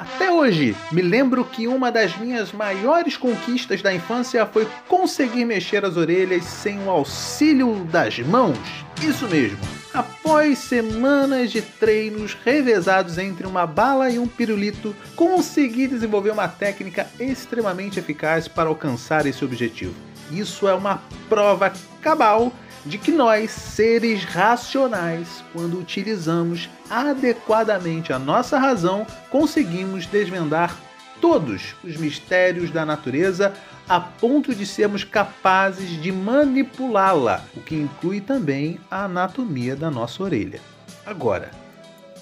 Até hoje, me lembro que uma das minhas maiores conquistas da infância foi conseguir mexer as orelhas sem o auxílio das mãos. Isso mesmo. Após semanas de treinos revezados entre uma bala e um pirulito, consegui desenvolver uma técnica extremamente eficaz para alcançar esse objetivo. Isso é uma prova cabal de que nós, seres racionais, quando utilizamos adequadamente a nossa razão, conseguimos desvendar todos os mistérios da natureza a ponto de sermos capazes de manipulá-la, o que inclui também a anatomia da nossa orelha. Agora,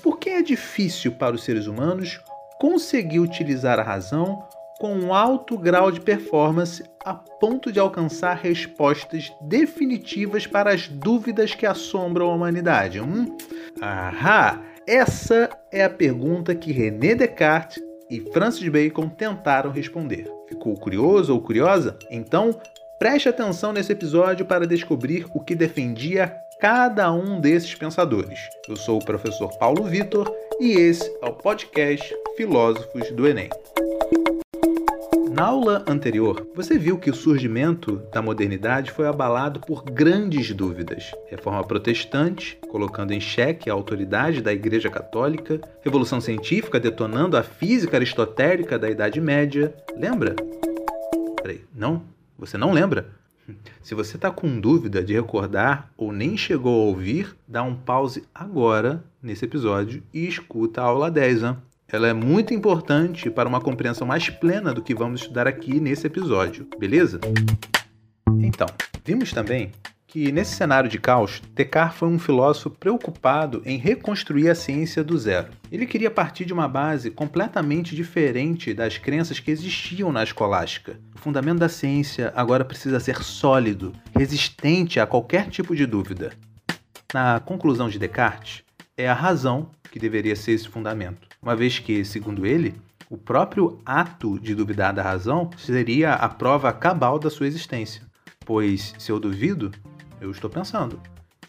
por que é difícil para os seres humanos conseguir utilizar a razão com um alto grau de performance a ponto de alcançar respostas definitivas para as dúvidas que assombram a humanidade? Hum? Ahá! Essa é a pergunta que René Descartes e Francis Bacon tentaram responder. Ficou curioso ou curiosa? Então, preste atenção nesse episódio para descobrir o que defendia cada um desses pensadores. Eu sou o professor Paulo Vitor e esse é o podcast Filósofos do Enem. Na aula anterior, você viu que o surgimento da modernidade foi abalado por grandes dúvidas. Reforma protestante, colocando em xeque a autoridade da Igreja Católica, Revolução Científica detonando a física aristotélica da Idade Média. Lembra? Peraí, não? Você não lembra? Se você está com dúvida de recordar ou nem chegou a ouvir, dá um pause agora nesse episódio e escuta a aula 10, hein? Ela é muito importante para uma compreensão mais plena do que vamos estudar aqui nesse episódio, beleza? Então, vimos também que nesse cenário de caos, Descartes foi um filósofo preocupado em reconstruir a ciência do zero. Ele queria partir de uma base completamente diferente das crenças que existiam na escolástica. O fundamento da ciência agora precisa ser sólido, resistente a qualquer tipo de dúvida. Na conclusão de Descartes, é a razão que deveria ser esse fundamento uma vez que, segundo ele, o próprio ato de duvidar da razão seria a prova cabal da sua existência. Pois se eu duvido, eu estou pensando.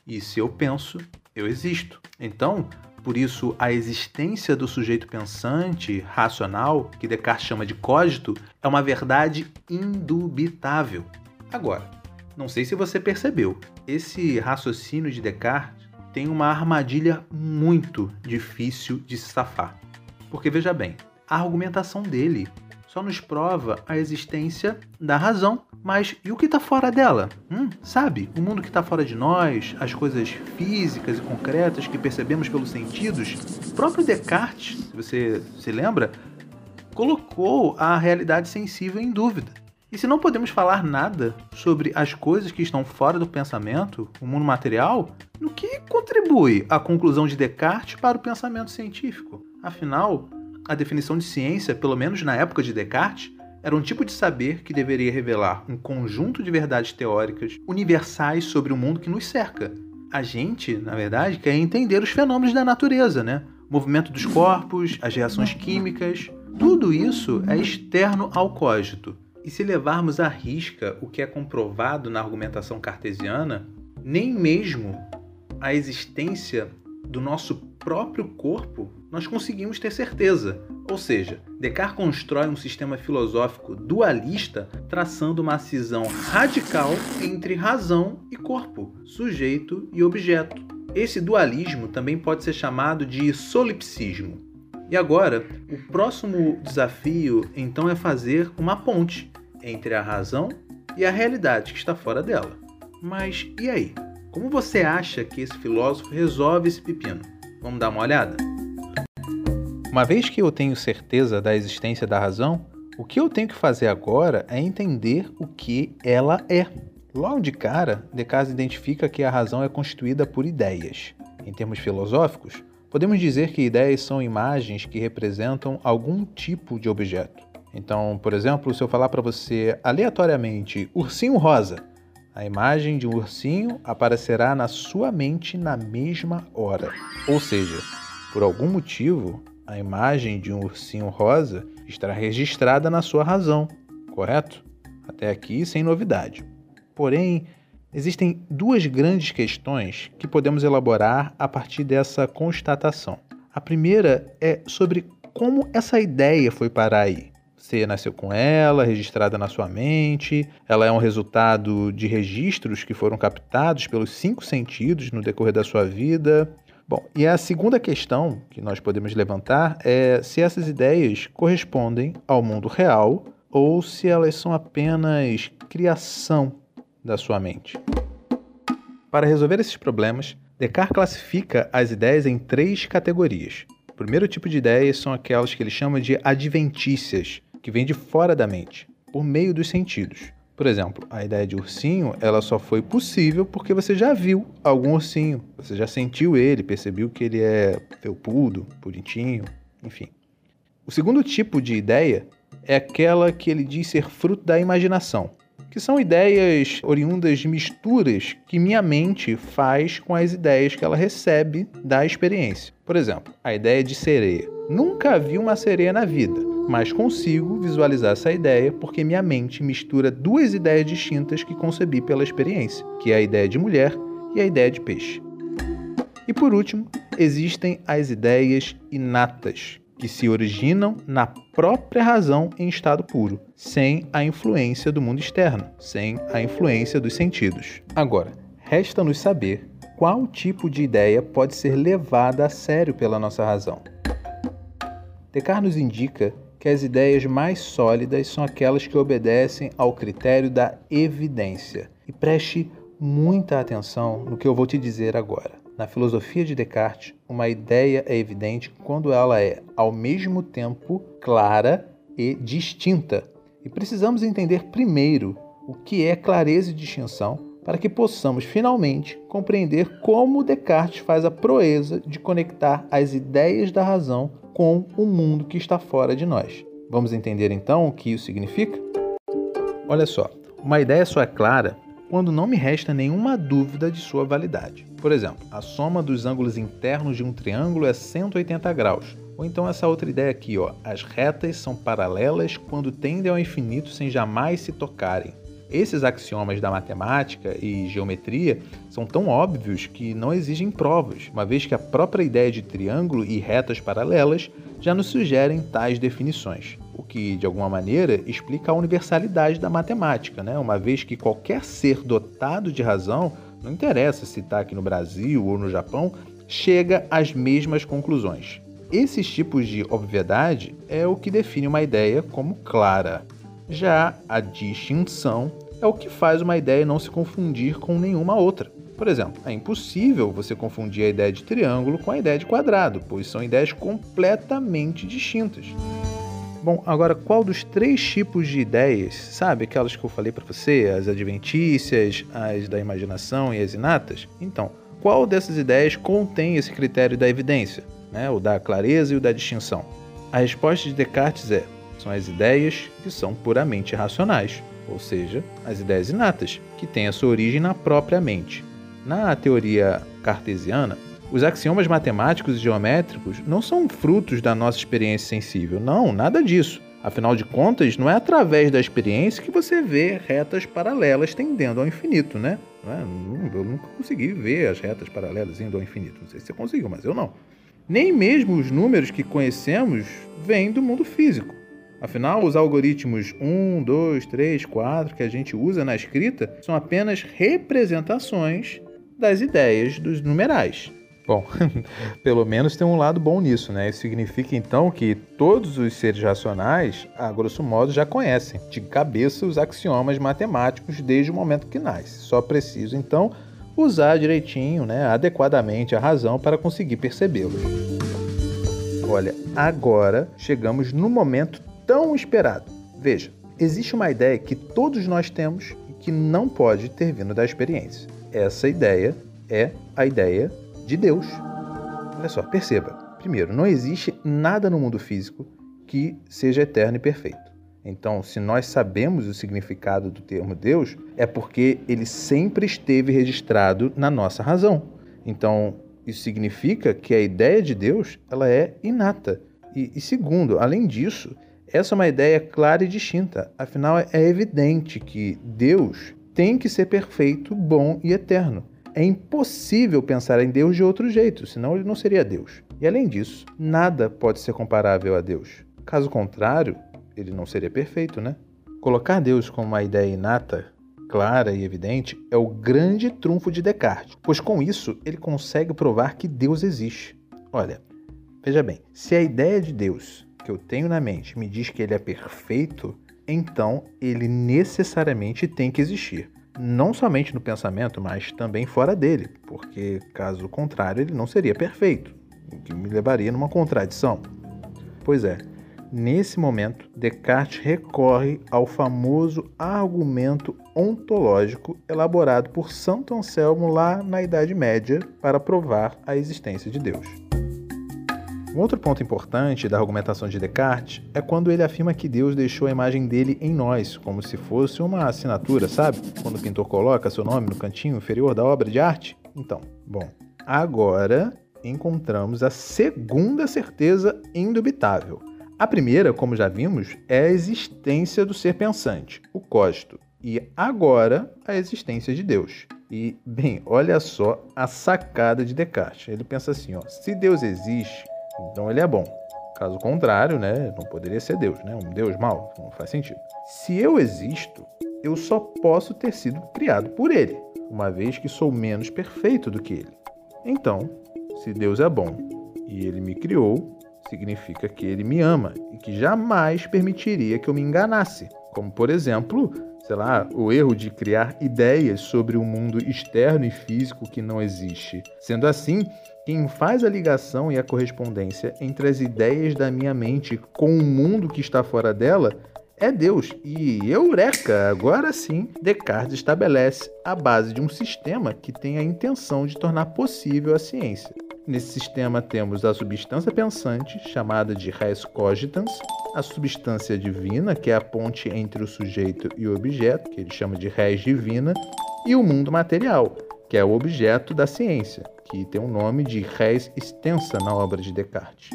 E se eu penso, eu existo. Então, por isso, a existência do sujeito pensante, racional, que Descartes chama de cogito, é uma verdade indubitável. Agora, não sei se você percebeu, esse raciocínio de Descartes tem uma armadilha muito difícil de se safar. Porque veja bem, a argumentação dele só nos prova a existência da razão. Mas e o que está fora dela? Hum, sabe? O mundo que está fora de nós, as coisas físicas e concretas que percebemos pelos sentidos. O próprio Descartes, se você se lembra, colocou a realidade sensível em dúvida. E se não podemos falar nada sobre as coisas que estão fora do pensamento, o mundo material, no que contribui a conclusão de Descartes para o pensamento científico? Afinal, a definição de ciência, pelo menos na época de Descartes, era um tipo de saber que deveria revelar um conjunto de verdades teóricas universais sobre o mundo que nos cerca. A gente, na verdade, quer entender os fenômenos da natureza, né? O movimento dos corpos, as reações químicas, tudo isso é externo ao cógito. E se levarmos à risca o que é comprovado na argumentação cartesiana, nem mesmo a existência do nosso próprio corpo nós conseguimos ter certeza. Ou seja, Descartes constrói um sistema filosófico dualista, traçando uma cisão radical entre razão e corpo, sujeito e objeto. Esse dualismo também pode ser chamado de solipsismo. E agora, o próximo desafio então é fazer uma ponte entre a razão e a realidade que está fora dela. Mas e aí? Como você acha que esse filósofo resolve esse pepino? Vamos dar uma olhada? Uma vez que eu tenho certeza da existência da razão, o que eu tenho que fazer agora é entender o que ela é. Logo de cara, Descartes identifica que a razão é constituída por ideias. Em termos filosóficos, Podemos dizer que ideias são imagens que representam algum tipo de objeto. Então, por exemplo, se eu falar para você aleatoriamente ursinho rosa, a imagem de um ursinho aparecerá na sua mente na mesma hora. Ou seja, por algum motivo, a imagem de um ursinho rosa estará registrada na sua razão, correto? Até aqui sem novidade. Porém, Existem duas grandes questões que podemos elaborar a partir dessa constatação. A primeira é sobre como essa ideia foi parar aí? Você nasceu com ela, registrada na sua mente, ela é um resultado de registros que foram captados pelos cinco sentidos no decorrer da sua vida. Bom, e a segunda questão que nós podemos levantar é se essas ideias correspondem ao mundo real ou se elas são apenas criação da sua mente. Para resolver esses problemas, Descartes classifica as ideias em três categorias. O primeiro tipo de ideias são aquelas que ele chama de adventícias, que vêm de fora da mente, por meio dos sentidos. Por exemplo, a ideia de ursinho, ela só foi possível porque você já viu algum ursinho, você já sentiu ele, percebeu que ele é felpudo, bonitinho, enfim. O segundo tipo de ideia é aquela que ele diz ser fruto da imaginação, que são ideias oriundas de misturas que minha mente faz com as ideias que ela recebe da experiência. Por exemplo, a ideia de sereia. Nunca vi uma sereia na vida mas consigo visualizar essa ideia porque minha mente mistura duas ideias distintas que concebi pela experiência, que é a ideia de mulher e a ideia de peixe. E por último, existem as ideias inatas, que se originam na própria razão em estado puro, sem a influência do mundo externo, sem a influência dos sentidos. Agora, resta-nos saber qual tipo de ideia pode ser levada a sério pela nossa razão. Descartes nos indica que as ideias mais sólidas são aquelas que obedecem ao critério da evidência. E preste muita atenção no que eu vou te dizer agora. Na filosofia de Descartes, uma ideia é evidente quando ela é, ao mesmo tempo, clara e distinta. E precisamos entender primeiro o que é clareza e distinção para que possamos finalmente compreender como Descartes faz a proeza de conectar as ideias da razão com o mundo que está fora de nós. Vamos entender então o que isso significa? Olha só, uma ideia só é clara quando não me resta nenhuma dúvida de sua validade. Por exemplo, a soma dos ângulos internos de um triângulo é 180 graus. Ou então essa outra ideia aqui, ó, as retas são paralelas quando tendem ao infinito sem jamais se tocarem. Esses axiomas da matemática e geometria são tão óbvios que não exigem provas, uma vez que a própria ideia de triângulo e retas paralelas já nos sugerem tais definições, o que, de alguma maneira, explica a universalidade da matemática, né? uma vez que qualquer ser dotado de razão, não interessa se está aqui no Brasil ou no Japão, chega às mesmas conclusões. Esses tipos de obviedade é o que define uma ideia como clara. Já a distinção é o que faz uma ideia não se confundir com nenhuma outra. Por exemplo, é impossível você confundir a ideia de triângulo com a ideia de quadrado, pois são ideias completamente distintas. Bom, agora qual dos três tipos de ideias, sabe aquelas que eu falei para você, as adventícias, as da imaginação e as inatas? Então, qual dessas ideias contém esse critério da evidência, né? o da clareza e o da distinção? A resposta de Descartes é são as ideias que são puramente racionais, ou seja, as ideias inatas, que têm a sua origem na própria mente. Na teoria cartesiana, os axiomas matemáticos e geométricos não são frutos da nossa experiência sensível, não, nada disso. Afinal de contas, não é através da experiência que você vê retas paralelas tendendo ao infinito, né? É? Eu nunca consegui ver as retas paralelas indo ao infinito. Não sei se você conseguiu, mas eu não. Nem mesmo os números que conhecemos vêm do mundo físico. Afinal, os algoritmos 1, 2, 3, 4 que a gente usa na escrita são apenas representações das ideias dos numerais. Bom, pelo menos tem um lado bom nisso, né? Isso significa então que todos os seres racionais, a grosso modo, já conhecem de cabeça os axiomas matemáticos desde o momento que nasce. Só preciso então usar direitinho, né, adequadamente a razão para conseguir percebê-los. Olha, agora chegamos no momento tão esperado. Veja, existe uma ideia que todos nós temos e que não pode ter vindo da experiência. Essa ideia é a ideia de Deus. Olha só, perceba. Primeiro, não existe nada no mundo físico que seja eterno e perfeito. Então, se nós sabemos o significado do termo Deus, é porque ele sempre esteve registrado na nossa razão. Então, isso significa que a ideia de Deus ela é inata. E, e segundo, além disso, essa é uma ideia clara e distinta, afinal, é evidente que Deus tem que ser perfeito, bom e eterno. É impossível pensar em Deus de outro jeito, senão ele não seria Deus. E além disso, nada pode ser comparável a Deus. Caso contrário, ele não seria perfeito, né? Colocar Deus como uma ideia inata, clara e evidente é o grande trunfo de Descartes, pois com isso ele consegue provar que Deus existe. Olha, veja bem, se a ideia de Deus que eu tenho na mente me diz que ele é perfeito, então ele necessariamente tem que existir. Não somente no pensamento, mas também fora dele, porque caso contrário ele não seria perfeito, o que me levaria numa contradição. Pois é, Nesse momento, Descartes recorre ao famoso argumento ontológico elaborado por Santo Anselmo lá na Idade Média para provar a existência de Deus. Um outro ponto importante da argumentação de Descartes é quando ele afirma que Deus deixou a imagem dele em nós, como se fosse uma assinatura, sabe? Quando o pintor coloca seu nome no cantinho inferior da obra de arte. Então, bom, agora encontramos a segunda certeza indubitável a primeira, como já vimos, é a existência do ser pensante, o cósito, e agora a existência de Deus. E, bem, olha só a sacada de Descartes. Ele pensa assim: ó, se Deus existe, então ele é bom. Caso contrário, né, não poderia ser Deus, né? Um Deus mau, não faz sentido. Se eu existo, eu só posso ter sido criado por ele, uma vez que sou menos perfeito do que ele. Então, se Deus é bom e ele me criou, significa que ele me ama e que jamais permitiria que eu me enganasse. Como, por exemplo, sei lá, o erro de criar ideias sobre um mundo externo e físico que não existe. Sendo assim, quem faz a ligação e a correspondência entre as ideias da minha mente com o mundo que está fora dela é Deus. E eureka! Agora sim, Descartes estabelece a base de um sistema que tem a intenção de tornar possível a ciência. Nesse sistema temos a substância pensante, chamada de res cogitans, a substância divina, que é a ponte entre o sujeito e o objeto, que ele chama de res divina, e o mundo material, que é o objeto da ciência, que tem o nome de res extensa na obra de Descartes.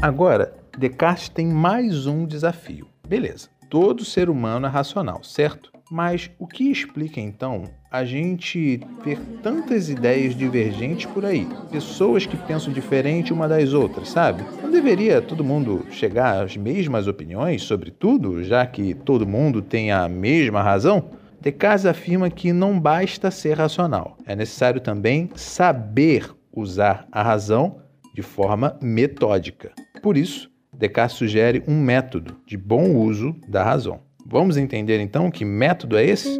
Agora, Descartes tem mais um desafio. Beleza, todo ser humano é racional, certo? Mas o que explica então a gente ter tantas ideias divergentes por aí? Pessoas que pensam diferente uma das outras, sabe? Não deveria todo mundo chegar às mesmas opiniões sobre tudo, já que todo mundo tem a mesma razão? Descartes afirma que não basta ser racional, é necessário também saber usar a razão de forma metódica. Por isso, Descartes sugere um método de bom uso da razão. Vamos entender então que método é esse?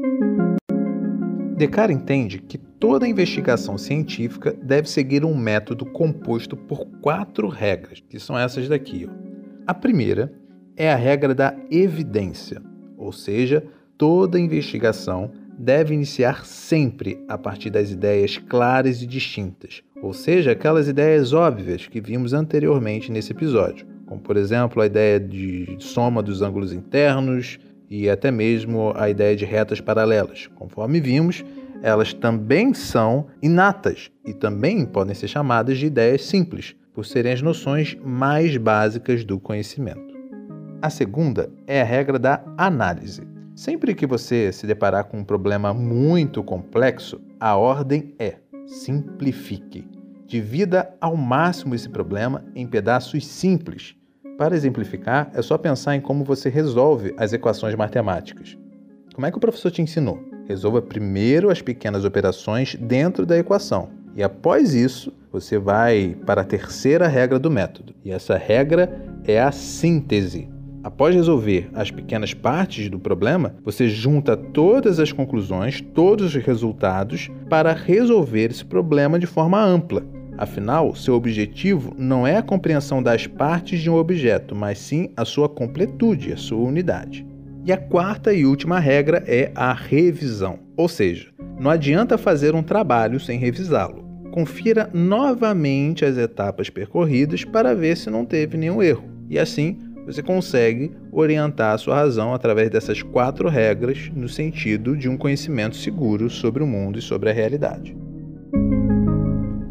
Descartes entende que toda investigação científica deve seguir um método composto por quatro regras, que são essas daqui. Ó. A primeira é a regra da evidência, ou seja, toda investigação deve iniciar sempre a partir das ideias claras e distintas, ou seja, aquelas ideias óbvias que vimos anteriormente nesse episódio, como por exemplo a ideia de soma dos ângulos internos, e até mesmo a ideia de retas paralelas. Conforme vimos, elas também são inatas e também podem ser chamadas de ideias simples, por serem as noções mais básicas do conhecimento. A segunda é a regra da análise. Sempre que você se deparar com um problema muito complexo, a ordem é simplifique. Divida ao máximo esse problema em pedaços simples para exemplificar, é só pensar em como você resolve as equações matemáticas. Como é que o professor te ensinou? Resolva primeiro as pequenas operações dentro da equação e após isso você vai para a terceira regra do método. E essa regra é a síntese. Após resolver as pequenas partes do problema, você junta todas as conclusões, todos os resultados para resolver esse problema de forma ampla. Afinal, seu objetivo não é a compreensão das partes de um objeto, mas sim a sua completude, a sua unidade. E a quarta e última regra é a revisão, ou seja, não adianta fazer um trabalho sem revisá-lo. Confira novamente as etapas percorridas para ver se não teve nenhum erro, e assim você consegue orientar a sua razão através dessas quatro regras no sentido de um conhecimento seguro sobre o mundo e sobre a realidade.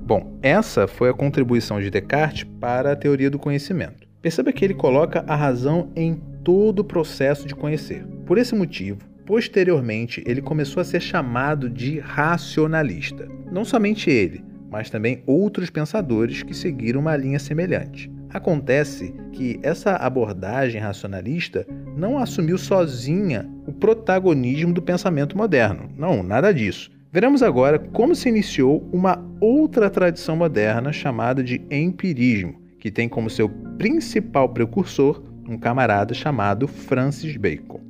Bom, essa foi a contribuição de Descartes para a teoria do conhecimento. Perceba que ele coloca a razão em todo o processo de conhecer. Por esse motivo, posteriormente, ele começou a ser chamado de racionalista. Não somente ele, mas também outros pensadores que seguiram uma linha semelhante. Acontece que essa abordagem racionalista não assumiu sozinha o protagonismo do pensamento moderno. Não, nada disso. Veremos agora como se iniciou uma outra tradição moderna chamada de empirismo, que tem como seu principal precursor um camarada chamado Francis Bacon.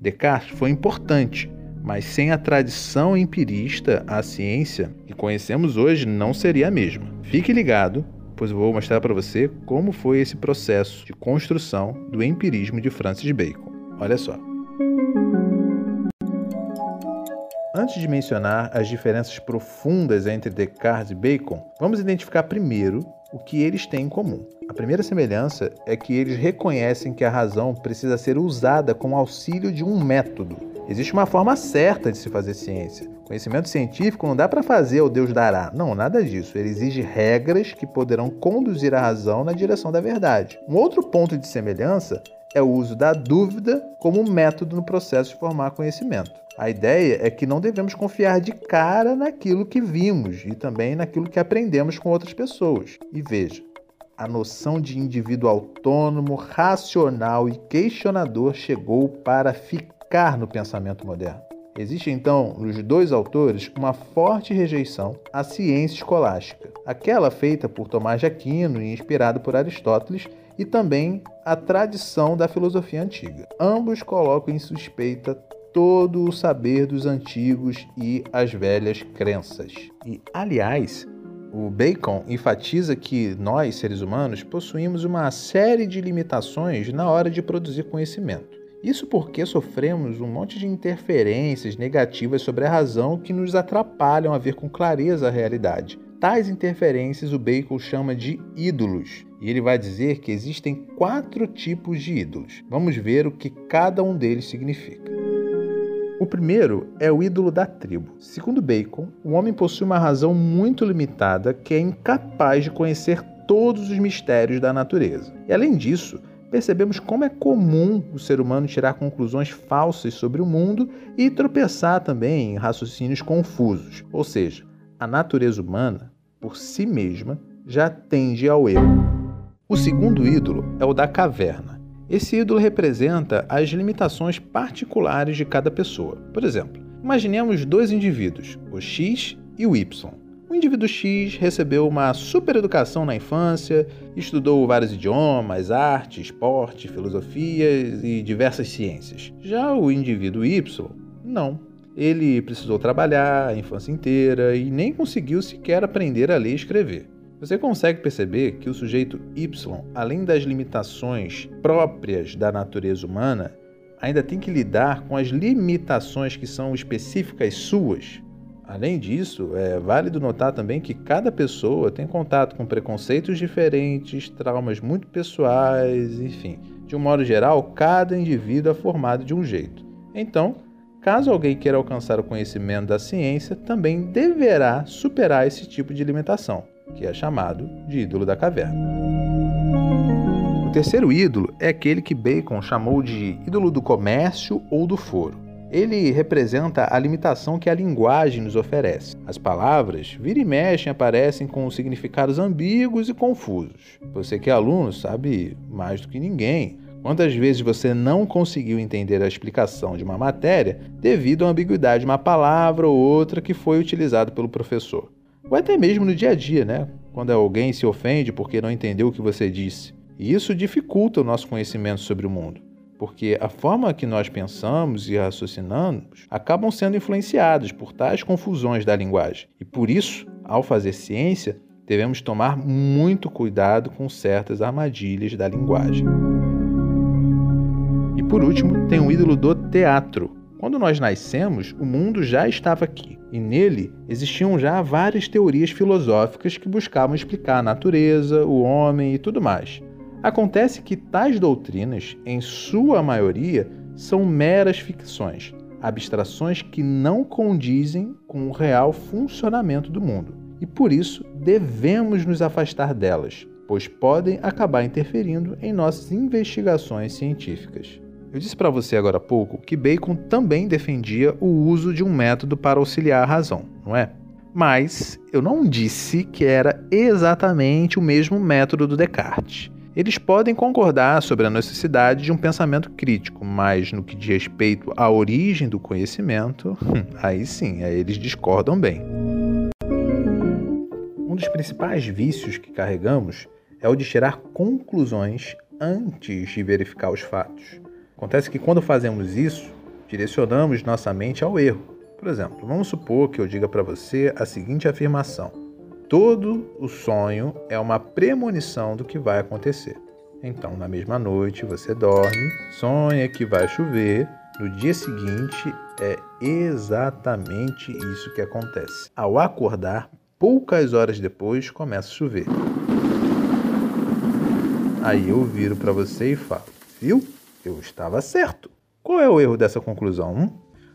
Descartes foi importante, mas sem a tradição empirista, a ciência que conhecemos hoje não seria a mesma. Fique ligado, pois vou mostrar para você como foi esse processo de construção do empirismo de Francis Bacon. Olha só. Antes de mencionar as diferenças profundas entre Descartes e Bacon, vamos identificar primeiro o que eles têm em comum. A primeira semelhança é que eles reconhecem que a razão precisa ser usada com auxílio de um método. Existe uma forma certa de se fazer ciência. Conhecimento científico não dá para fazer o Deus dará. Não, nada disso. Ele exige regras que poderão conduzir a razão na direção da verdade. Um outro ponto de semelhança é o uso da dúvida como método no processo de formar conhecimento. A ideia é que não devemos confiar de cara naquilo que vimos e também naquilo que aprendemos com outras pessoas. E veja, a noção de indivíduo autônomo, racional e questionador chegou para ficar no pensamento moderno. Existe então, nos dois autores, uma forte rejeição à ciência escolástica, aquela feita por Tomás de Aquino e inspirada por Aristóteles, e também a tradição da filosofia antiga. Ambos colocam em suspeita todo o saber dos antigos e as velhas crenças. E, aliás, o Bacon enfatiza que nós, seres humanos, possuímos uma série de limitações na hora de produzir conhecimento. Isso porque sofremos um monte de interferências negativas sobre a razão que nos atrapalham a ver com clareza a realidade. Tais interferências o Bacon chama de ídolos, e ele vai dizer que existem quatro tipos de ídolos. Vamos ver o que cada um deles significa. O primeiro é o ídolo da tribo. Segundo Bacon, o homem possui uma razão muito limitada que é incapaz de conhecer todos os mistérios da natureza. E além disso, percebemos como é comum o ser humano tirar conclusões falsas sobre o mundo e tropeçar também em raciocínios confusos. Ou seja, a natureza humana, por si mesma, já tende ao erro. O segundo ídolo é o da caverna. Esse ídolo representa as limitações particulares de cada pessoa. Por exemplo, imaginemos dois indivíduos, o X e o Y. O indivíduo X recebeu uma super educação na infância, estudou vários idiomas, arte, esporte, filosofia e diversas ciências. Já o indivíduo Y, não. Ele precisou trabalhar a infância inteira e nem conseguiu sequer aprender a ler e escrever. Você consegue perceber que o sujeito Y, além das limitações próprias da natureza humana, ainda tem que lidar com as limitações que são específicas suas. Além disso, é válido notar também que cada pessoa tem contato com preconceitos diferentes, traumas muito pessoais, enfim. De um modo geral, cada indivíduo é formado de um jeito. Então, caso alguém queira alcançar o conhecimento da ciência, também deverá superar esse tipo de limitação que é chamado de ídolo da caverna. O terceiro ídolo é aquele que Bacon chamou de ídolo do comércio ou do foro. Ele representa a limitação que a linguagem nos oferece. As palavras, vira e mexe, aparecem com significados ambíguos e confusos. Você que é aluno sabe mais do que ninguém quantas vezes você não conseguiu entender a explicação de uma matéria devido à ambiguidade de uma palavra ou outra que foi utilizada pelo professor. Ou até mesmo no dia a dia, né? Quando alguém se ofende porque não entendeu o que você disse. E isso dificulta o nosso conhecimento sobre o mundo, porque a forma que nós pensamos e raciocinamos acabam sendo influenciados por tais confusões da linguagem. E por isso, ao fazer ciência, devemos tomar muito cuidado com certas armadilhas da linguagem. E por último, tem o ídolo do teatro, quando nós nascemos, o mundo já estava aqui, e nele existiam já várias teorias filosóficas que buscavam explicar a natureza, o homem e tudo mais. Acontece que tais doutrinas, em sua maioria, são meras ficções, abstrações que não condizem com o real funcionamento do mundo. E por isso devemos nos afastar delas, pois podem acabar interferindo em nossas investigações científicas. Eu disse para você agora há pouco que Bacon também defendia o uso de um método para auxiliar a razão, não é? Mas eu não disse que era exatamente o mesmo método do Descartes. Eles podem concordar sobre a necessidade de um pensamento crítico, mas no que diz respeito à origem do conhecimento, aí sim, aí eles discordam bem. Um dos principais vícios que carregamos é o de tirar conclusões antes de verificar os fatos. Acontece que quando fazemos isso, direcionamos nossa mente ao erro. Por exemplo, vamos supor que eu diga para você a seguinte afirmação: Todo o sonho é uma premonição do que vai acontecer. Então, na mesma noite, você dorme, sonha que vai chover, no dia seguinte é exatamente isso que acontece. Ao acordar, poucas horas depois começa a chover. Aí eu viro para você e falo: Viu? Eu estava certo. Qual é o erro dessa conclusão? Hum?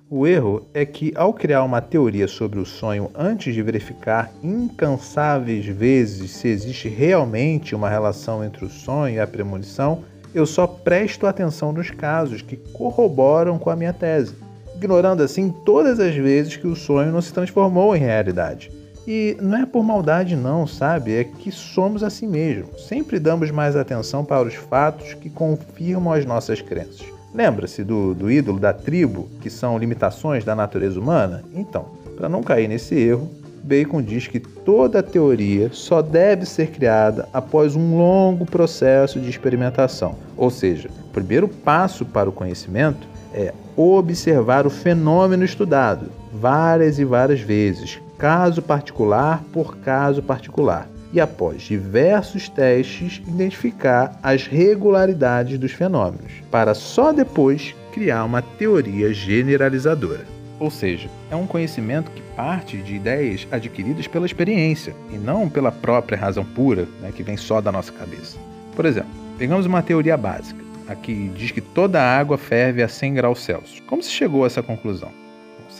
O erro é que, ao criar uma teoria sobre o sonho antes de verificar incansáveis vezes se existe realmente uma relação entre o sonho e a premonição, eu só presto atenção nos casos que corroboram com a minha tese, ignorando assim todas as vezes que o sonho não se transformou em realidade. E não é por maldade, não, sabe? É que somos assim mesmo. Sempre damos mais atenção para os fatos que confirmam as nossas crenças. Lembra-se do, do ídolo da tribo, que são limitações da natureza humana? Então, para não cair nesse erro, Bacon diz que toda teoria só deve ser criada após um longo processo de experimentação. Ou seja, o primeiro passo para o conhecimento é observar o fenômeno estudado várias e várias vezes, caso particular por caso particular e, após diversos testes, identificar as regularidades dos fenômenos, para só depois criar uma teoria generalizadora. Ou seja, é um conhecimento que parte de ideias adquiridas pela experiência e não pela própria razão pura, né, que vem só da nossa cabeça. Por exemplo, pegamos uma teoria básica, a que diz que toda água ferve a 100 graus Celsius. Como se chegou a essa conclusão?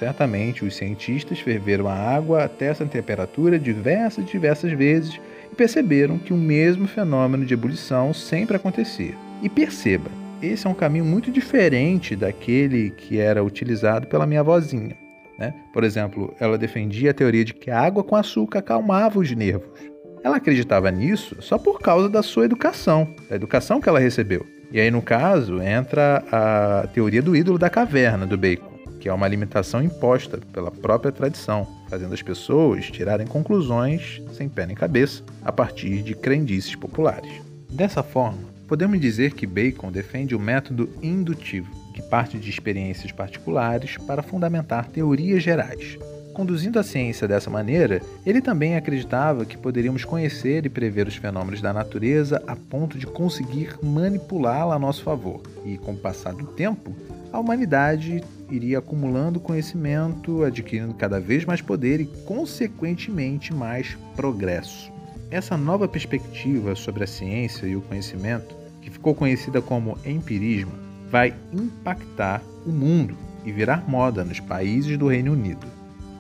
Certamente os cientistas ferveram a água até essa temperatura diversas e diversas vezes e perceberam que o mesmo fenômeno de ebulição sempre acontecia. E perceba, esse é um caminho muito diferente daquele que era utilizado pela minha avózinha. Né? Por exemplo, ela defendia a teoria de que a água com açúcar acalmava os nervos. Ela acreditava nisso só por causa da sua educação, da educação que ela recebeu. E aí, no caso, entra a teoria do ídolo da caverna do Bacon que é uma limitação imposta pela própria tradição, fazendo as pessoas tirarem conclusões sem pé nem cabeça a partir de crendices populares. Dessa forma, podemos dizer que Bacon defende o método indutivo, que parte de experiências particulares para fundamentar teorias gerais. Conduzindo a ciência dessa maneira, ele também acreditava que poderíamos conhecer e prever os fenômenos da natureza a ponto de conseguir manipulá-la a nosso favor, e com o passar do tempo, a humanidade iria acumulando conhecimento, adquirindo cada vez mais poder e, consequentemente, mais progresso. Essa nova perspectiva sobre a ciência e o conhecimento, que ficou conhecida como empirismo, vai impactar o mundo e virar moda nos países do Reino Unido.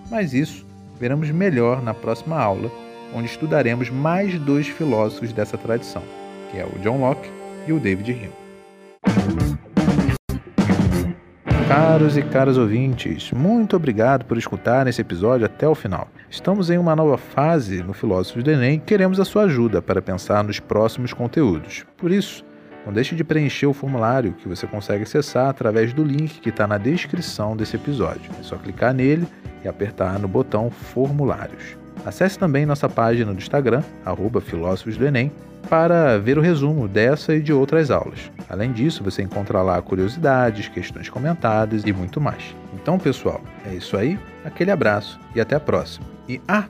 Mas isso veremos melhor na próxima aula, onde estudaremos mais dois filósofos dessa tradição, que é o John Locke e o David Hume. Caros e caras ouvintes, muito obrigado por escutar esse episódio até o final. Estamos em uma nova fase no Filósofos do Enem e queremos a sua ajuda para pensar nos próximos conteúdos. Por isso, não deixe de preencher o formulário que você consegue acessar através do link que está na descrição desse episódio. É só clicar nele e apertar no botão Formulários. Acesse também nossa página do Instagram, arroba Filósofos do Enem, para ver o resumo dessa e de outras aulas. Além disso, você encontra lá curiosidades, questões comentadas e muito mais. Então, pessoal, é isso aí. Aquele abraço e até a próxima. E ah,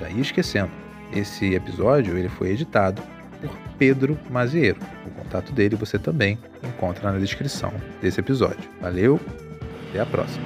já ia esquecendo, esse episódio ele foi editado por Pedro Mazieiro. O contato dele você também encontra na descrição desse episódio. Valeu, até a próxima.